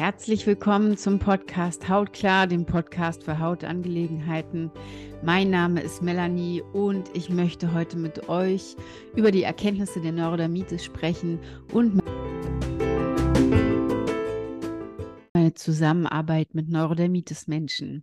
Herzlich willkommen zum Podcast Hautklar, dem Podcast für Hautangelegenheiten. Mein Name ist Melanie und ich möchte heute mit euch über die Erkenntnisse der Neurodermitis sprechen und meine Zusammenarbeit mit Neurodermitis-Menschen.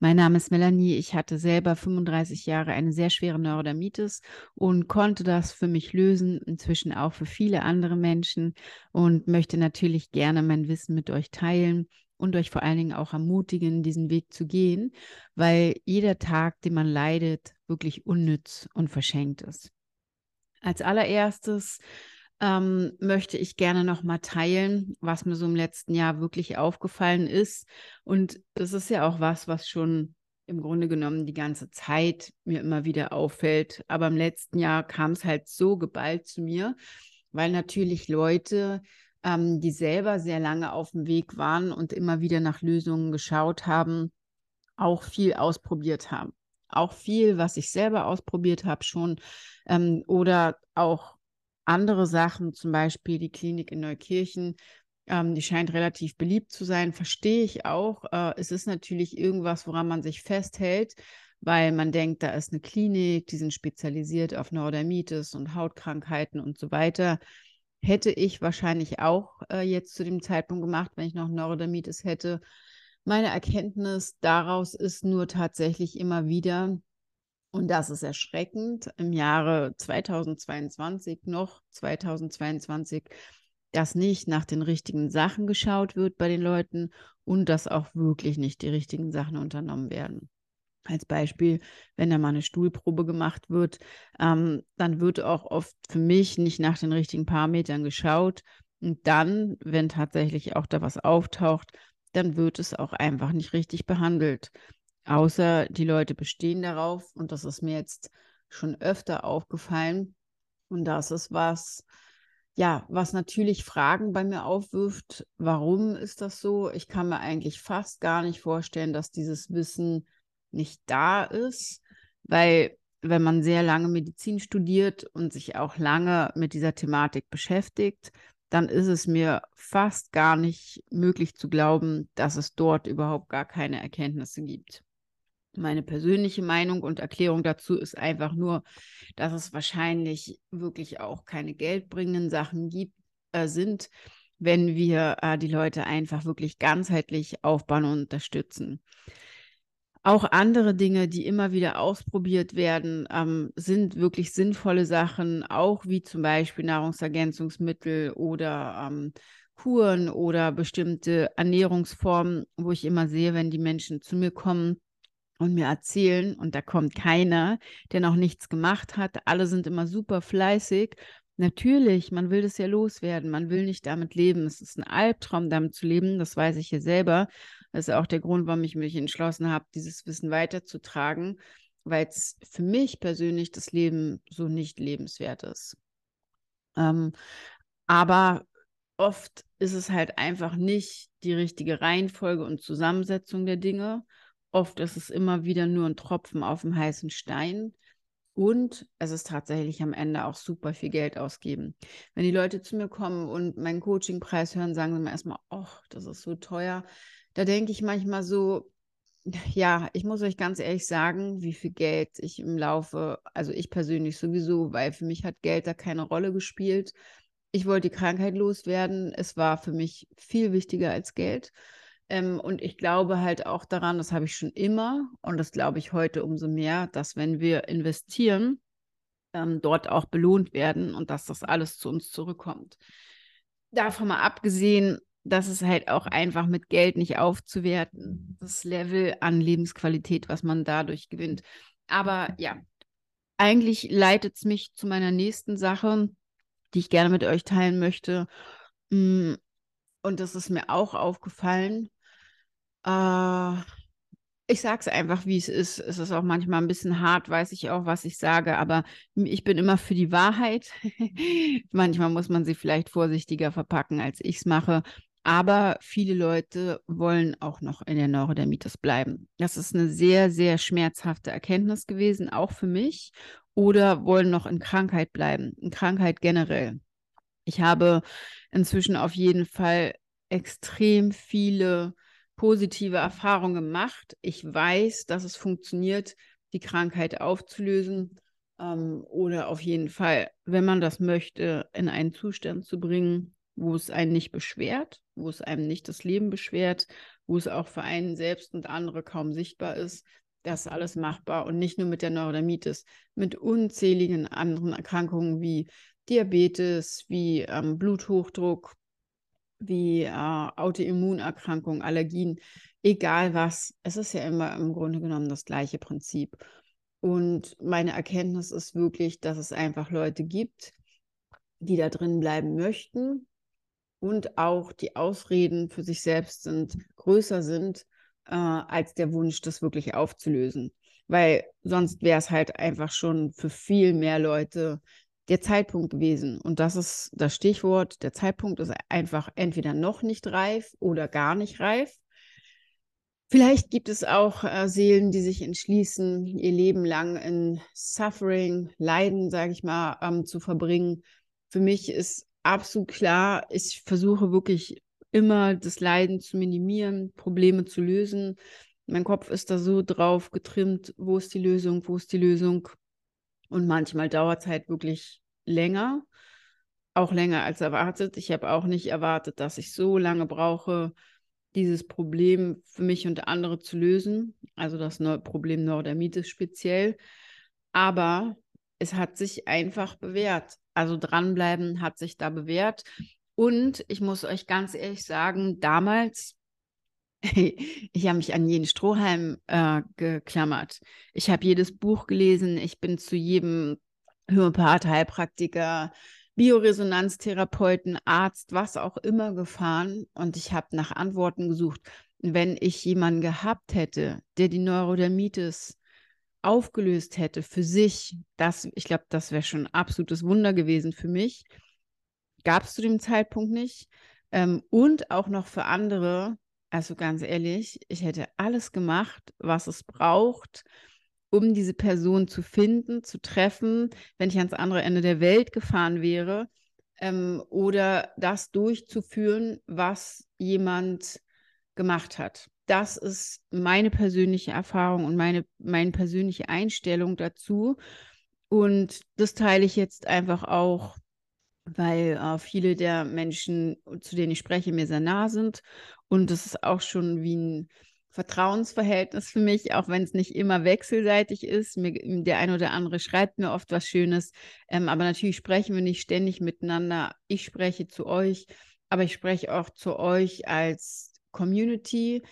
Mein Name ist Melanie. Ich hatte selber 35 Jahre eine sehr schwere Neurodermitis und konnte das für mich lösen, inzwischen auch für viele andere Menschen und möchte natürlich gerne mein Wissen mit euch teilen und euch vor allen Dingen auch ermutigen, diesen Weg zu gehen, weil jeder Tag, den man leidet, wirklich unnütz und verschenkt ist. Als allererstes ähm, möchte ich gerne noch mal teilen, was mir so im letzten Jahr wirklich aufgefallen ist. Und das ist ja auch was, was schon im Grunde genommen die ganze Zeit mir immer wieder auffällt. Aber im letzten Jahr kam es halt so geballt zu mir, weil natürlich Leute, ähm, die selber sehr lange auf dem Weg waren und immer wieder nach Lösungen geschaut haben, auch viel ausprobiert haben. Auch viel, was ich selber ausprobiert habe schon ähm, oder auch andere Sachen, zum Beispiel die Klinik in Neukirchen, ähm, die scheint relativ beliebt zu sein, verstehe ich auch. Äh, es ist natürlich irgendwas, woran man sich festhält, weil man denkt, da ist eine Klinik, die sind spezialisiert auf Neurodermitis und Hautkrankheiten und so weiter. Hätte ich wahrscheinlich auch äh, jetzt zu dem Zeitpunkt gemacht, wenn ich noch Neurodermitis hätte. Meine Erkenntnis daraus ist nur tatsächlich immer wieder, und das ist erschreckend im Jahre 2022 noch, 2022, dass nicht nach den richtigen Sachen geschaut wird bei den Leuten und dass auch wirklich nicht die richtigen Sachen unternommen werden. Als Beispiel, wenn da mal eine Stuhlprobe gemacht wird, ähm, dann wird auch oft für mich nicht nach den richtigen Parametern geschaut. Und dann, wenn tatsächlich auch da was auftaucht, dann wird es auch einfach nicht richtig behandelt. Außer die Leute bestehen darauf, und das ist mir jetzt schon öfter aufgefallen, und das ist was, ja, was natürlich Fragen bei mir aufwirft. Warum ist das so? Ich kann mir eigentlich fast gar nicht vorstellen, dass dieses Wissen nicht da ist, weil wenn man sehr lange Medizin studiert und sich auch lange mit dieser Thematik beschäftigt, dann ist es mir fast gar nicht möglich zu glauben, dass es dort überhaupt gar keine Erkenntnisse gibt. Meine persönliche Meinung und Erklärung dazu ist einfach nur, dass es wahrscheinlich wirklich auch keine geldbringenden Sachen gibt, äh, sind, wenn wir äh, die Leute einfach wirklich ganzheitlich aufbauen und unterstützen. Auch andere Dinge, die immer wieder ausprobiert werden, ähm, sind wirklich sinnvolle Sachen, auch wie zum Beispiel Nahrungsergänzungsmittel oder ähm, Kuren oder bestimmte Ernährungsformen, wo ich immer sehe, wenn die Menschen zu mir kommen, und mir erzählen, und da kommt keiner, der noch nichts gemacht hat. Alle sind immer super fleißig. Natürlich, man will das ja loswerden, man will nicht damit leben. Es ist ein Albtraum, damit zu leben, das weiß ich hier selber. Das ist auch der Grund, warum ich mich entschlossen habe, dieses Wissen weiterzutragen, weil es für mich persönlich das Leben so nicht lebenswert ist. Ähm, aber oft ist es halt einfach nicht die richtige Reihenfolge und Zusammensetzung der Dinge. Oft ist es immer wieder nur ein Tropfen auf dem heißen Stein. Und es ist tatsächlich am Ende auch super viel Geld ausgeben. Wenn die Leute zu mir kommen und meinen Coachingpreis hören, sagen sie mir erstmal, oh, das ist so teuer. Da denke ich manchmal so, ja, ich muss euch ganz ehrlich sagen, wie viel Geld ich im Laufe, also ich persönlich sowieso, weil für mich hat Geld da keine Rolle gespielt. Ich wollte die Krankheit loswerden. Es war für mich viel wichtiger als Geld. Ähm, und ich glaube halt auch daran, das habe ich schon immer und das glaube ich heute umso mehr, dass wenn wir investieren, ähm, dort auch belohnt werden und dass das alles zu uns zurückkommt. Davon mal abgesehen, dass es halt auch einfach mit Geld nicht aufzuwerten, das Level an Lebensqualität, was man dadurch gewinnt. Aber ja, eigentlich leitet es mich zu meiner nächsten Sache, die ich gerne mit euch teilen möchte. Mm, und das ist mir auch aufgefallen. Äh, ich sage es einfach, wie es ist. Es ist auch manchmal ein bisschen hart, weiß ich auch, was ich sage, aber ich bin immer für die Wahrheit. manchmal muss man sie vielleicht vorsichtiger verpacken, als ich es mache. Aber viele Leute wollen auch noch in der Neurodermitis bleiben. Das ist eine sehr, sehr schmerzhafte Erkenntnis gewesen, auch für mich. Oder wollen noch in Krankheit bleiben, in Krankheit generell. Ich habe inzwischen auf jeden Fall extrem viele positive Erfahrungen gemacht. Ich weiß, dass es funktioniert, die Krankheit aufzulösen ähm, oder auf jeden Fall, wenn man das möchte, in einen Zustand zu bringen, wo es einen nicht beschwert, wo es einem nicht das Leben beschwert, wo es auch für einen selbst und andere kaum sichtbar ist. Das ist alles machbar und nicht nur mit der Neurodermitis, mit unzähligen anderen Erkrankungen wie Diabetes, wie ähm, Bluthochdruck, wie äh, Autoimmunerkrankungen, Allergien, egal was. Es ist ja immer im Grunde genommen das gleiche Prinzip. Und meine Erkenntnis ist wirklich, dass es einfach Leute gibt, die da drin bleiben möchten und auch die Ausreden für sich selbst sind größer sind äh, als der Wunsch, das wirklich aufzulösen. Weil sonst wäre es halt einfach schon für viel mehr Leute der Zeitpunkt gewesen. Und das ist das Stichwort. Der Zeitpunkt ist einfach entweder noch nicht reif oder gar nicht reif. Vielleicht gibt es auch äh, Seelen, die sich entschließen, ihr Leben lang in Suffering, Leiden, sage ich mal, ähm, zu verbringen. Für mich ist absolut klar, ich versuche wirklich immer das Leiden zu minimieren, Probleme zu lösen. Mein Kopf ist da so drauf getrimmt, wo ist die Lösung, wo ist die Lösung. Und manchmal dauert es halt wirklich länger, auch länger als erwartet. Ich habe auch nicht erwartet, dass ich so lange brauche, dieses Problem für mich und andere zu lösen. Also das Problem Neurodermitis speziell. Aber es hat sich einfach bewährt. Also dranbleiben hat sich da bewährt. Und ich muss euch ganz ehrlich sagen, damals, ich habe mich an jeden Strohhalm äh, geklammert. Ich habe jedes Buch gelesen. Ich bin zu jedem Homöopath, Heilpraktiker, Bioresonanztherapeuten, Arzt, was auch immer gefahren. Und ich habe nach Antworten gesucht. Wenn ich jemanden gehabt hätte, der die Neurodermitis aufgelöst hätte für sich, das, ich glaube, das wäre schon ein absolutes Wunder gewesen für mich. Gab es zu dem Zeitpunkt nicht. Ähm, und auch noch für andere, also ganz ehrlich, ich hätte alles gemacht, was es braucht, um diese Person zu finden, zu treffen, wenn ich ans andere Ende der Welt gefahren wäre. Ähm, oder das durchzuführen, was jemand gemacht hat das ist meine persönliche Erfahrung und meine, meine persönliche Einstellung dazu. Und das teile ich jetzt einfach auch, weil äh, viele der Menschen, zu denen ich spreche, mir sehr nah sind. Und das ist auch schon wie ein Vertrauensverhältnis für mich, auch wenn es nicht immer wechselseitig ist. Mir, der eine oder andere schreibt mir oft was Schönes, ähm, aber natürlich sprechen wir nicht ständig miteinander. Ich spreche zu euch, aber ich spreche auch zu euch als Community,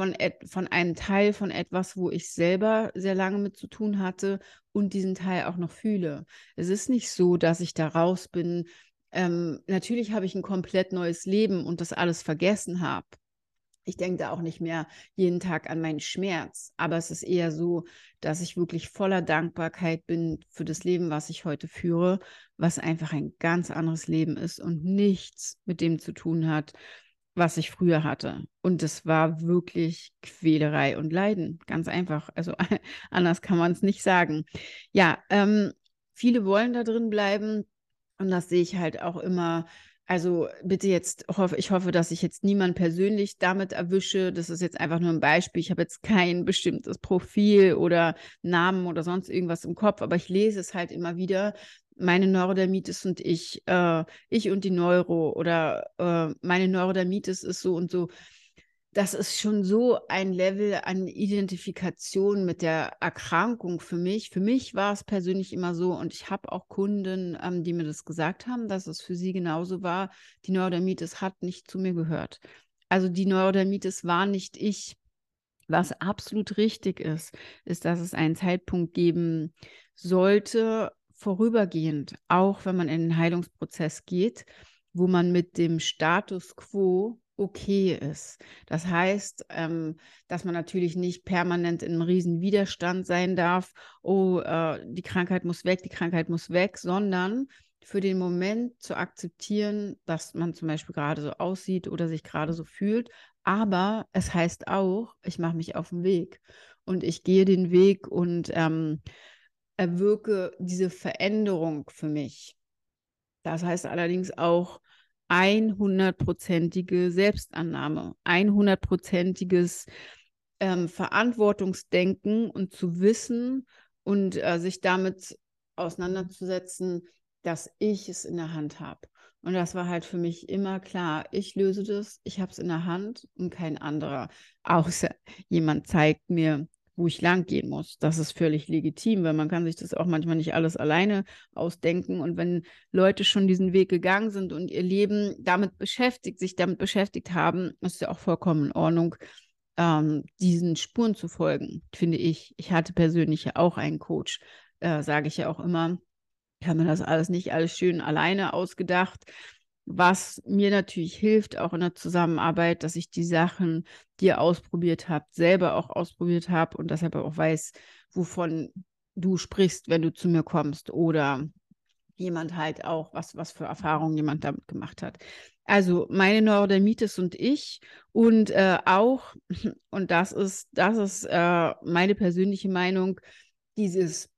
von, von einem Teil von etwas, wo ich selber sehr lange mit zu tun hatte und diesen Teil auch noch fühle. Es ist nicht so, dass ich da raus bin. Ähm, natürlich habe ich ein komplett neues Leben und das alles vergessen habe. Ich denke da auch nicht mehr jeden Tag an meinen Schmerz, aber es ist eher so, dass ich wirklich voller Dankbarkeit bin für das Leben, was ich heute führe, was einfach ein ganz anderes Leben ist und nichts mit dem zu tun hat, was ich früher hatte. Und es war wirklich Quälerei und Leiden, ganz einfach. Also anders kann man es nicht sagen. Ja, ähm, viele wollen da drin bleiben und das sehe ich halt auch immer. Also bitte jetzt, hoffe, ich hoffe, dass ich jetzt niemand persönlich damit erwische. Das ist jetzt einfach nur ein Beispiel. Ich habe jetzt kein bestimmtes Profil oder Namen oder sonst irgendwas im Kopf, aber ich lese es halt immer wieder, meine Neurodermitis und ich, äh, ich und die Neuro oder äh, meine Neurodermitis ist so und so. Das ist schon so ein Level an Identifikation mit der Erkrankung für mich. Für mich war es persönlich immer so und ich habe auch Kunden, ähm, die mir das gesagt haben, dass es für sie genauso war. Die Neurodermitis hat nicht zu mir gehört. Also die Neurodermitis war nicht ich. Was absolut richtig ist, ist, dass es einen Zeitpunkt geben sollte, vorübergehend, auch wenn man in den Heilungsprozess geht, wo man mit dem Status quo okay ist. Das heißt, ähm, dass man natürlich nicht permanent in einem riesen Widerstand sein darf, oh, äh, die Krankheit muss weg, die Krankheit muss weg, sondern für den Moment zu akzeptieren, dass man zum Beispiel gerade so aussieht oder sich gerade so fühlt. Aber es heißt auch, ich mache mich auf den Weg und ich gehe den Weg und ähm, erwirke diese Veränderung für mich. Das heißt allerdings auch, 100-prozentige Selbstannahme, 100-prozentiges ähm, Verantwortungsdenken und zu wissen und äh, sich damit auseinanderzusetzen, dass ich es in der Hand habe. Und das war halt für mich immer klar, ich löse das, ich habe es in der Hand und kein anderer, außer jemand zeigt mir, wo ich lang gehen muss. Das ist völlig legitim, weil man kann sich das auch manchmal nicht alles alleine ausdenken. Und wenn Leute schon diesen Weg gegangen sind und ihr Leben damit beschäftigt, sich damit beschäftigt haben, ist ja auch vollkommen in Ordnung, ähm, diesen Spuren zu folgen, finde ich. Ich hatte persönlich ja auch einen Coach, äh, sage ich ja auch immer. Ich habe mir das alles nicht alles schön alleine ausgedacht was mir natürlich hilft, auch in der Zusammenarbeit, dass ich die Sachen, die ihr ausprobiert habt, selber auch ausprobiert habe und deshalb auch weiß, wovon du sprichst, wenn du zu mir kommst oder jemand halt auch, was, was für Erfahrungen jemand damit gemacht hat. Also meine Neurodermitis und ich und äh, auch, und das ist, das ist äh, meine persönliche Meinung, dieses,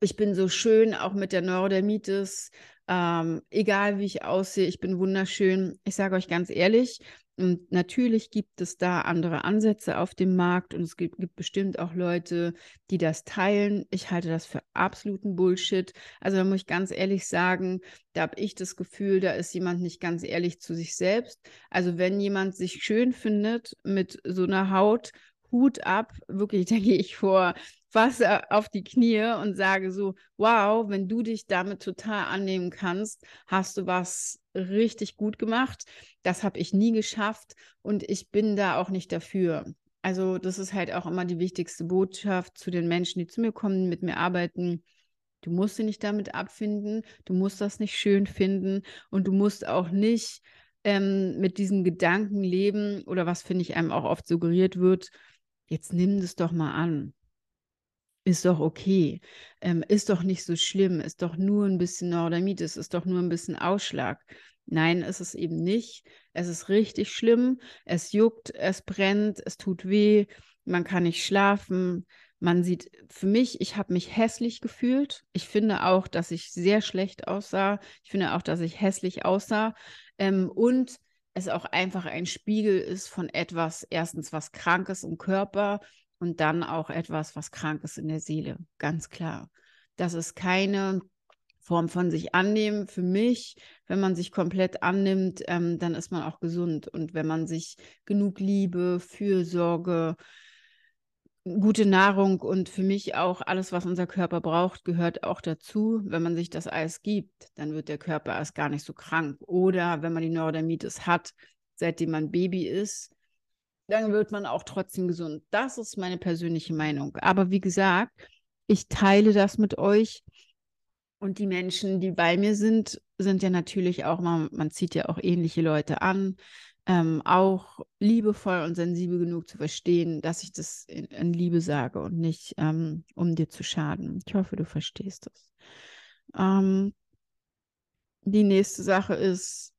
ich bin so schön auch mit der Neurodermitis, ähm, egal wie ich aussehe, ich bin wunderschön. Ich sage euch ganz ehrlich, und natürlich gibt es da andere Ansätze auf dem Markt und es gibt, gibt, bestimmt auch Leute, die das teilen. Ich halte das für absoluten Bullshit. Also da muss ich ganz ehrlich sagen, da habe ich das Gefühl, da ist jemand nicht ganz ehrlich zu sich selbst. Also wenn jemand sich schön findet mit so einer Haut, Hut ab, wirklich, denke ich vor Wasser auf die Knie und sage so, wow, wenn du dich damit total annehmen kannst, hast du was richtig gut gemacht. Das habe ich nie geschafft und ich bin da auch nicht dafür. Also das ist halt auch immer die wichtigste Botschaft zu den Menschen, die zu mir kommen, mit mir arbeiten. Du musst dich nicht damit abfinden, du musst das nicht schön finden und du musst auch nicht ähm, mit diesen Gedanken leben oder was, finde ich, einem auch oft suggeriert wird, jetzt nimm das doch mal an ist doch okay, ähm, ist doch nicht so schlimm, ist doch nur ein bisschen Neurodermitis, ist doch nur ein bisschen Ausschlag. Nein, ist es eben nicht. Es ist richtig schlimm. Es juckt, es brennt, es tut weh, man kann nicht schlafen. Man sieht, für mich, ich habe mich hässlich gefühlt. Ich finde auch, dass ich sehr schlecht aussah. Ich finde auch, dass ich hässlich aussah. Ähm, und es auch einfach ein Spiegel ist von etwas, erstens was Krankes im Körper und dann auch etwas, was krank ist in der Seele, ganz klar. Das ist keine Form von sich annehmen. Für mich, wenn man sich komplett annimmt, ähm, dann ist man auch gesund. Und wenn man sich genug Liebe, Fürsorge, gute Nahrung und für mich auch alles, was unser Körper braucht, gehört auch dazu. Wenn man sich das alles gibt, dann wird der Körper erst gar nicht so krank. Oder wenn man die Neurodermitis hat, seitdem man Baby ist, dann wird man auch trotzdem gesund. Das ist meine persönliche Meinung. Aber wie gesagt, ich teile das mit euch. Und die Menschen, die bei mir sind, sind ja natürlich auch, man, man zieht ja auch ähnliche Leute an, ähm, auch liebevoll und sensibel genug zu verstehen, dass ich das in, in Liebe sage und nicht, ähm, um dir zu schaden. Ich hoffe, du verstehst das. Ähm, die nächste Sache ist,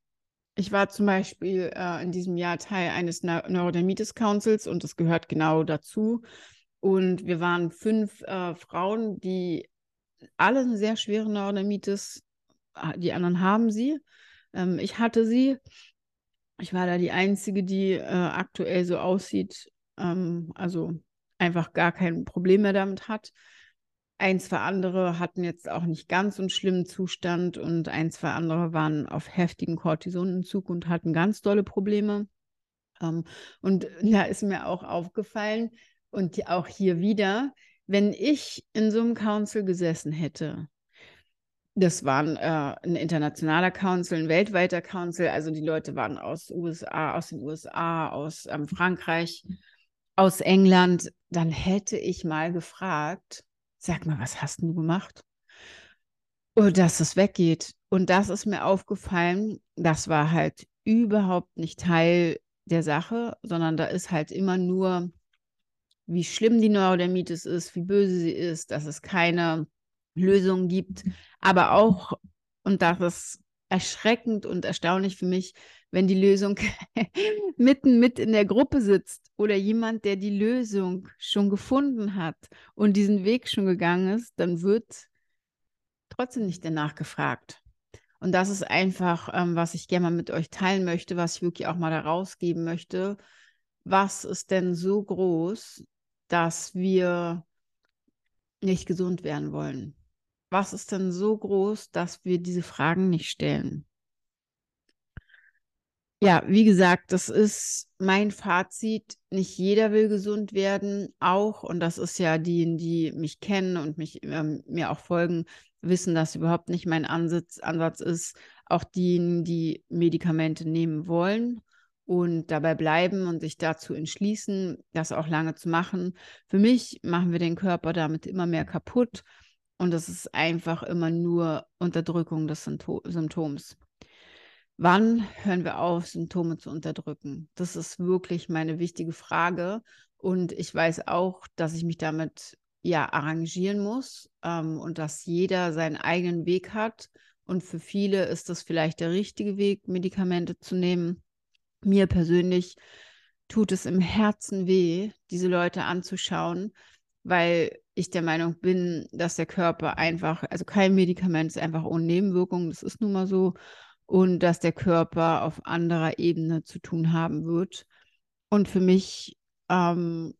ich war zum Beispiel äh, in diesem Jahr Teil eines Neurodermitis Councils und das gehört genau dazu. Und wir waren fünf äh, Frauen, die alle eine sehr schwere Neurodermitis, äh, die anderen haben sie. Ähm, ich hatte sie. Ich war da die Einzige, die äh, aktuell so aussieht, ähm, also einfach gar kein Problem mehr damit hat. Ein, zwei andere hatten jetzt auch nicht ganz so einen schlimmen Zustand und ein, zwei andere waren auf heftigen Cortisonentzug und hatten ganz dolle Probleme. Ähm, und da ist mir auch aufgefallen und auch hier wieder, wenn ich in so einem Council gesessen hätte, das war ein, äh, ein internationaler Council, ein weltweiter Council, also die Leute waren aus USA, aus den USA, aus ähm, Frankreich, aus England, dann hätte ich mal gefragt, sag mal, was hast du gemacht? Und dass es weggeht. Und das ist mir aufgefallen, das war halt überhaupt nicht Teil der Sache, sondern da ist halt immer nur, wie schlimm die Neurodermitis ist, wie böse sie ist, dass es keine Lösung gibt, aber auch, und das ist erschreckend und erstaunlich für mich, wenn die Lösung mitten mit in der Gruppe sitzt oder jemand, der die Lösung schon gefunden hat und diesen Weg schon gegangen ist, dann wird trotzdem nicht danach gefragt. Und das ist einfach, ähm, was ich gerne mal mit euch teilen möchte, was ich wirklich auch mal da rausgeben möchte. Was ist denn so groß, dass wir nicht gesund werden wollen? Was ist denn so groß, dass wir diese Fragen nicht stellen? Ja, wie gesagt, das ist mein Fazit. Nicht jeder will gesund werden, auch, und das ist ja die, die mich kennen und mich ähm, mir auch folgen, wissen, dass überhaupt nicht mein Ansatz, Ansatz ist. Auch diejenigen, die Medikamente nehmen wollen und dabei bleiben und sich dazu entschließen, das auch lange zu machen. Für mich machen wir den Körper damit immer mehr kaputt und das ist einfach immer nur Unterdrückung des Symptoms. Wann hören wir auf, Symptome zu unterdrücken? Das ist wirklich meine wichtige Frage. Und ich weiß auch, dass ich mich damit ja arrangieren muss ähm, und dass jeder seinen eigenen Weg hat. Und für viele ist das vielleicht der richtige Weg, Medikamente zu nehmen. Mir persönlich tut es im Herzen weh, diese Leute anzuschauen, weil ich der Meinung bin, dass der Körper einfach, also kein Medikament ist einfach ohne Nebenwirkungen, das ist nun mal so und dass der Körper auf anderer Ebene zu tun haben wird. Und für mich ähm,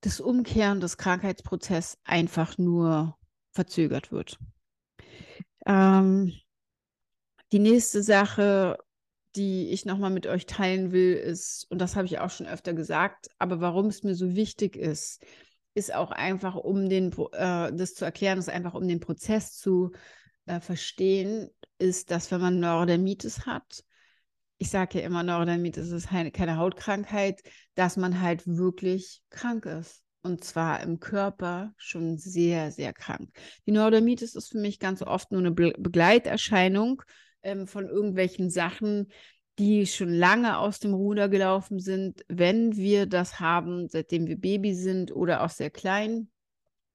das Umkehren des Krankheitsprozesses einfach nur verzögert wird. Ähm, die nächste Sache, die ich nochmal mit euch teilen will, ist, und das habe ich auch schon öfter gesagt, aber warum es mir so wichtig ist, ist auch einfach, um den, äh, das zu erklären, ist einfach, um den Prozess zu äh, verstehen, ist, dass wenn man Neurodermitis hat, ich sage ja immer, Neurodermitis ist keine Hautkrankheit, dass man halt wirklich krank ist. Und zwar im Körper schon sehr, sehr krank. Die Neurodermitis ist für mich ganz oft nur eine Be Begleiterscheinung ähm, von irgendwelchen Sachen, die schon lange aus dem Ruder gelaufen sind. Wenn wir das haben, seitdem wir Baby sind oder auch sehr klein,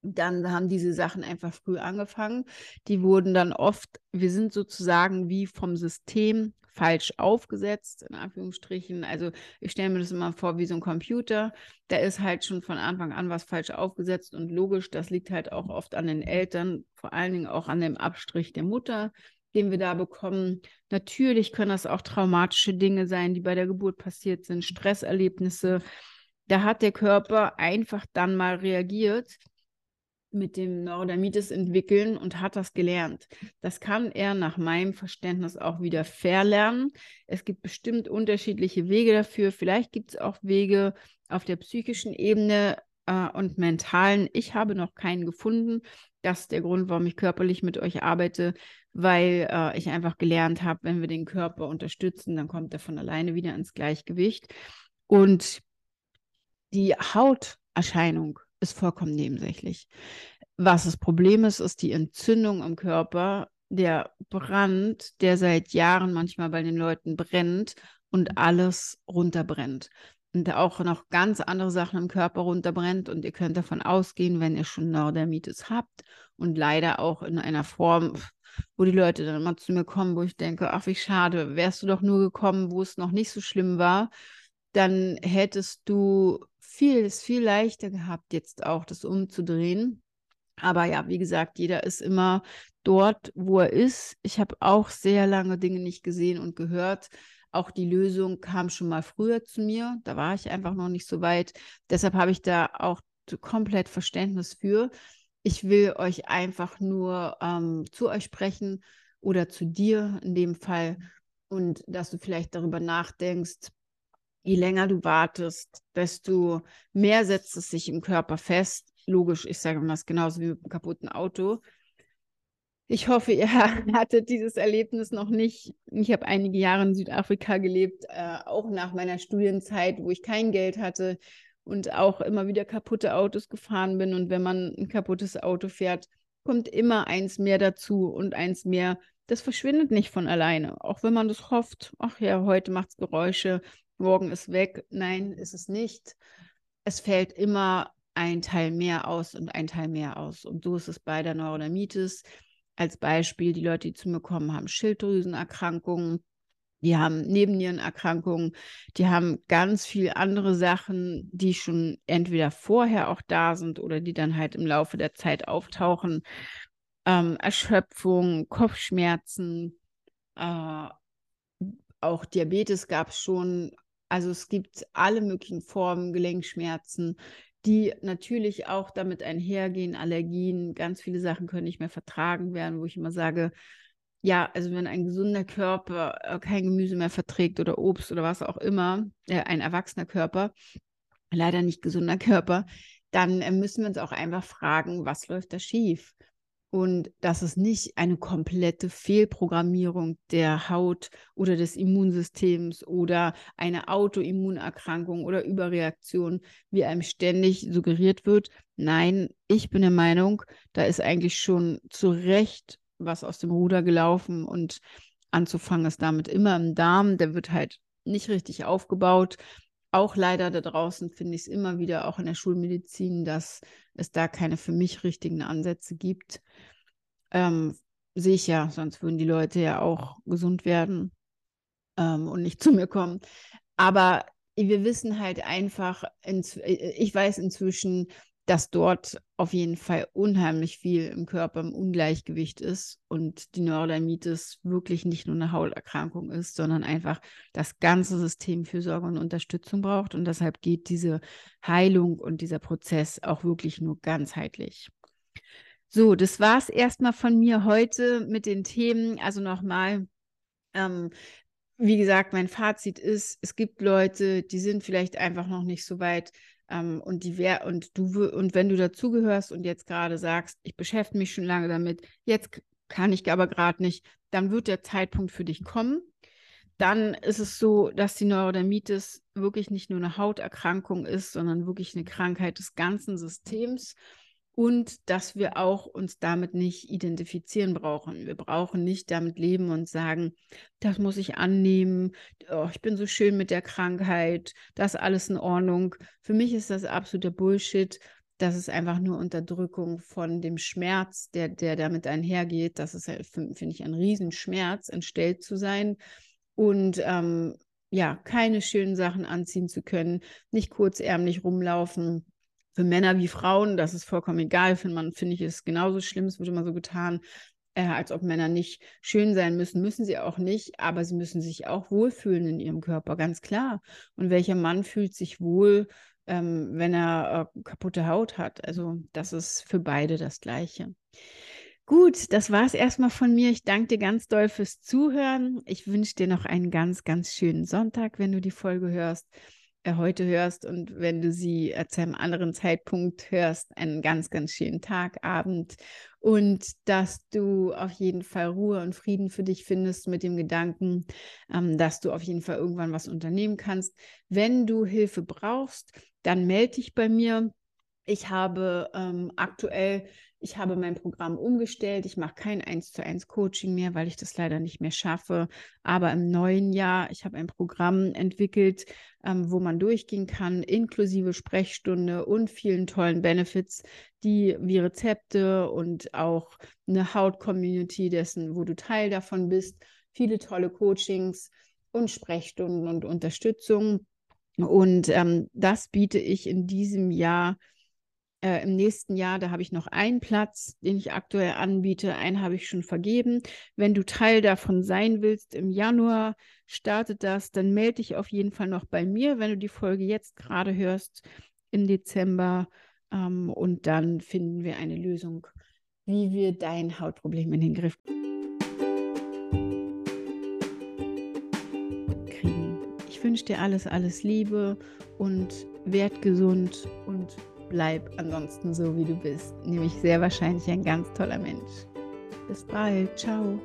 dann haben diese Sachen einfach früh angefangen. Die wurden dann oft, wir sind sozusagen wie vom System falsch aufgesetzt, in Anführungsstrichen. Also ich stelle mir das immer vor wie so ein Computer. Da ist halt schon von Anfang an was falsch aufgesetzt und logisch, das liegt halt auch oft an den Eltern, vor allen Dingen auch an dem Abstrich der Mutter, den wir da bekommen. Natürlich können das auch traumatische Dinge sein, die bei der Geburt passiert sind, Stresserlebnisse. Da hat der Körper einfach dann mal reagiert mit dem Neurodermitis entwickeln und hat das gelernt. Das kann er nach meinem Verständnis auch wieder verlernen. Es gibt bestimmt unterschiedliche Wege dafür. Vielleicht gibt es auch Wege auf der psychischen Ebene äh, und mentalen. Ich habe noch keinen gefunden. Das ist der Grund, warum ich körperlich mit euch arbeite, weil äh, ich einfach gelernt habe, wenn wir den Körper unterstützen, dann kommt er von alleine wieder ins Gleichgewicht. Und die Hauterscheinung ist vollkommen nebensächlich. Was das Problem ist, ist die Entzündung im Körper, der Brand, der seit Jahren manchmal bei den Leuten brennt und alles runterbrennt. Und auch noch ganz andere Sachen im Körper runterbrennt. Und ihr könnt davon ausgehen, wenn ihr schon Neurodermitis habt und leider auch in einer Form, wo die Leute dann immer zu mir kommen, wo ich denke, ach, wie schade, wärst du doch nur gekommen, wo es noch nicht so schlimm war, dann hättest du viel, ist viel leichter gehabt, jetzt auch das umzudrehen. Aber ja, wie gesagt, jeder ist immer dort, wo er ist. Ich habe auch sehr lange Dinge nicht gesehen und gehört. Auch die Lösung kam schon mal früher zu mir. Da war ich einfach noch nicht so weit. Deshalb habe ich da auch komplett Verständnis für. Ich will euch einfach nur ähm, zu euch sprechen oder zu dir in dem Fall und dass du vielleicht darüber nachdenkst, je länger du wartest, desto mehr setzt es sich im Körper fest. Logisch, ich sage mal das genauso wie mit einem kaputten Auto. Ich hoffe, ihr hattet dieses Erlebnis noch nicht. Ich habe einige Jahre in Südafrika gelebt, äh, auch nach meiner Studienzeit, wo ich kein Geld hatte und auch immer wieder kaputte Autos gefahren bin. Und wenn man ein kaputtes Auto fährt, kommt immer eins mehr dazu und eins mehr. Das verschwindet nicht von alleine, auch wenn man das hofft. Ach ja, heute macht es Geräusche, morgen ist weg. Nein, ist es nicht. Es fällt immer ein Teil mehr aus und ein Teil mehr aus. Und so ist es bei der Neurodermitis. Als Beispiel, die Leute, die zu mir kommen, haben Schilddrüsenerkrankungen, die haben Nebennierenerkrankungen, die haben ganz viele andere Sachen, die schon entweder vorher auch da sind oder die dann halt im Laufe der Zeit auftauchen. ähm, Erschöpfung, Kopfschmerzen, äh, auch Diabetes gab es schon. Also es gibt alle möglichen Formen, Gelenkschmerzen, die natürlich auch damit einhergehen, Allergien, ganz viele Sachen können nicht mehr vertragen werden, wo ich immer sage, ja, also wenn ein gesunder Körper äh, kein Gemüse mehr verträgt oder Obst oder was auch immer, äh, ein erwachsener Körper, leider nicht gesunder Körper, dann äh, müssen wir uns auch einfach fragen, was läuft da schief? Und das ist nicht eine komplette Fehlprogrammierung der Haut oder des Immunsystems oder eine Autoimmunerkrankung oder Überreaktion, wie einem ständig suggeriert wird. Nein, ich bin der Meinung, da ist eigentlich schon zu Recht was aus dem Ruder gelaufen und anzufangen ist damit immer im Darm. Der wird halt nicht richtig aufgebaut. Auch leider da draußen finde ich es immer wieder, auch in der Schulmedizin, dass es da keine für mich richtigen Ansätze gibt. Ähm, sehe ich ja, sonst würden die Leute ja auch gesund werden ähm, und nicht zu mir kommen. Aber wir wissen halt einfach, ich weiß inzwischen, dass dort auf jeden Fall unheimlich viel im Körper im Ungleichgewicht ist und die Neurodermitis wirklich nicht nur eine Hauterkrankung ist, sondern einfach das ganze System Fürsorge und Unterstützung braucht. Und deshalb geht diese Heilung und dieser Prozess auch wirklich nur ganzheitlich. So, das war es erstmal von mir heute mit den Themen. Also nochmal, ähm, wie gesagt, mein Fazit ist, es gibt Leute, die sind vielleicht einfach noch nicht so weit, ähm, und die wär, und du und wenn du dazugehörst und jetzt gerade sagst, ich beschäftige mich schon lange damit, jetzt kann ich aber gerade nicht, dann wird der Zeitpunkt für dich kommen. Dann ist es so, dass die Neurodermitis wirklich nicht nur eine Hauterkrankung ist, sondern wirklich eine Krankheit des ganzen Systems und dass wir auch uns damit nicht identifizieren brauchen. Wir brauchen nicht damit leben und sagen, das muss ich annehmen, oh, ich bin so schön mit der Krankheit, das ist alles in Ordnung. Für mich ist das absoluter Bullshit. Das ist einfach nur Unterdrückung von dem Schmerz, der, der damit einhergeht. Das ist, finde ich, ein Riesenschmerz, entstellt zu sein und ähm, ja, keine schönen Sachen anziehen zu können, nicht kurzärmlich rumlaufen für Männer wie Frauen, das ist vollkommen egal. Für Mann finde ich es genauso schlimm. Es wird immer so getan, äh, als ob Männer nicht schön sein müssen. Müssen sie auch nicht, aber sie müssen sich auch wohlfühlen in ihrem Körper, ganz klar. Und welcher Mann fühlt sich wohl, ähm, wenn er äh, kaputte Haut hat? Also das ist für beide das Gleiche. Gut, das war es erstmal von mir. Ich danke dir ganz doll fürs Zuhören. Ich wünsche dir noch einen ganz, ganz schönen Sonntag, wenn du die Folge hörst. Äh, heute hörst und wenn du sie äh, zu einem anderen Zeitpunkt hörst, einen ganz, ganz schönen Tag, Abend und dass du auf jeden Fall Ruhe und Frieden für dich findest mit dem Gedanken, ähm, dass du auf jeden Fall irgendwann was unternehmen kannst. Wenn du Hilfe brauchst, dann melde dich bei mir. Ich habe ähm, aktuell ich habe mein Programm umgestellt. Ich mache kein 1 zu 1 Coaching mehr, weil ich das leider nicht mehr schaffe. Aber im neuen Jahr, ich habe ein Programm entwickelt, ähm, wo man durchgehen kann, inklusive Sprechstunde und vielen tollen Benefits, die wie Rezepte und auch eine Haut-Community dessen, wo du Teil davon bist, viele tolle Coachings und Sprechstunden und Unterstützung. Und ähm, das biete ich in diesem Jahr äh, Im nächsten Jahr, da habe ich noch einen Platz, den ich aktuell anbiete. Einen habe ich schon vergeben. Wenn du Teil davon sein willst, im Januar startet das, dann melde dich auf jeden Fall noch bei mir, wenn du die Folge jetzt gerade hörst im Dezember. Ähm, und dann finden wir eine Lösung, wie wir dein Hautproblem in den Griff kriegen. Ich wünsche dir alles, alles Liebe und werd gesund und bleib ansonsten so, wie du bist. Nämlich sehr wahrscheinlich ein ganz toller Mensch. Bis bald. Ciao.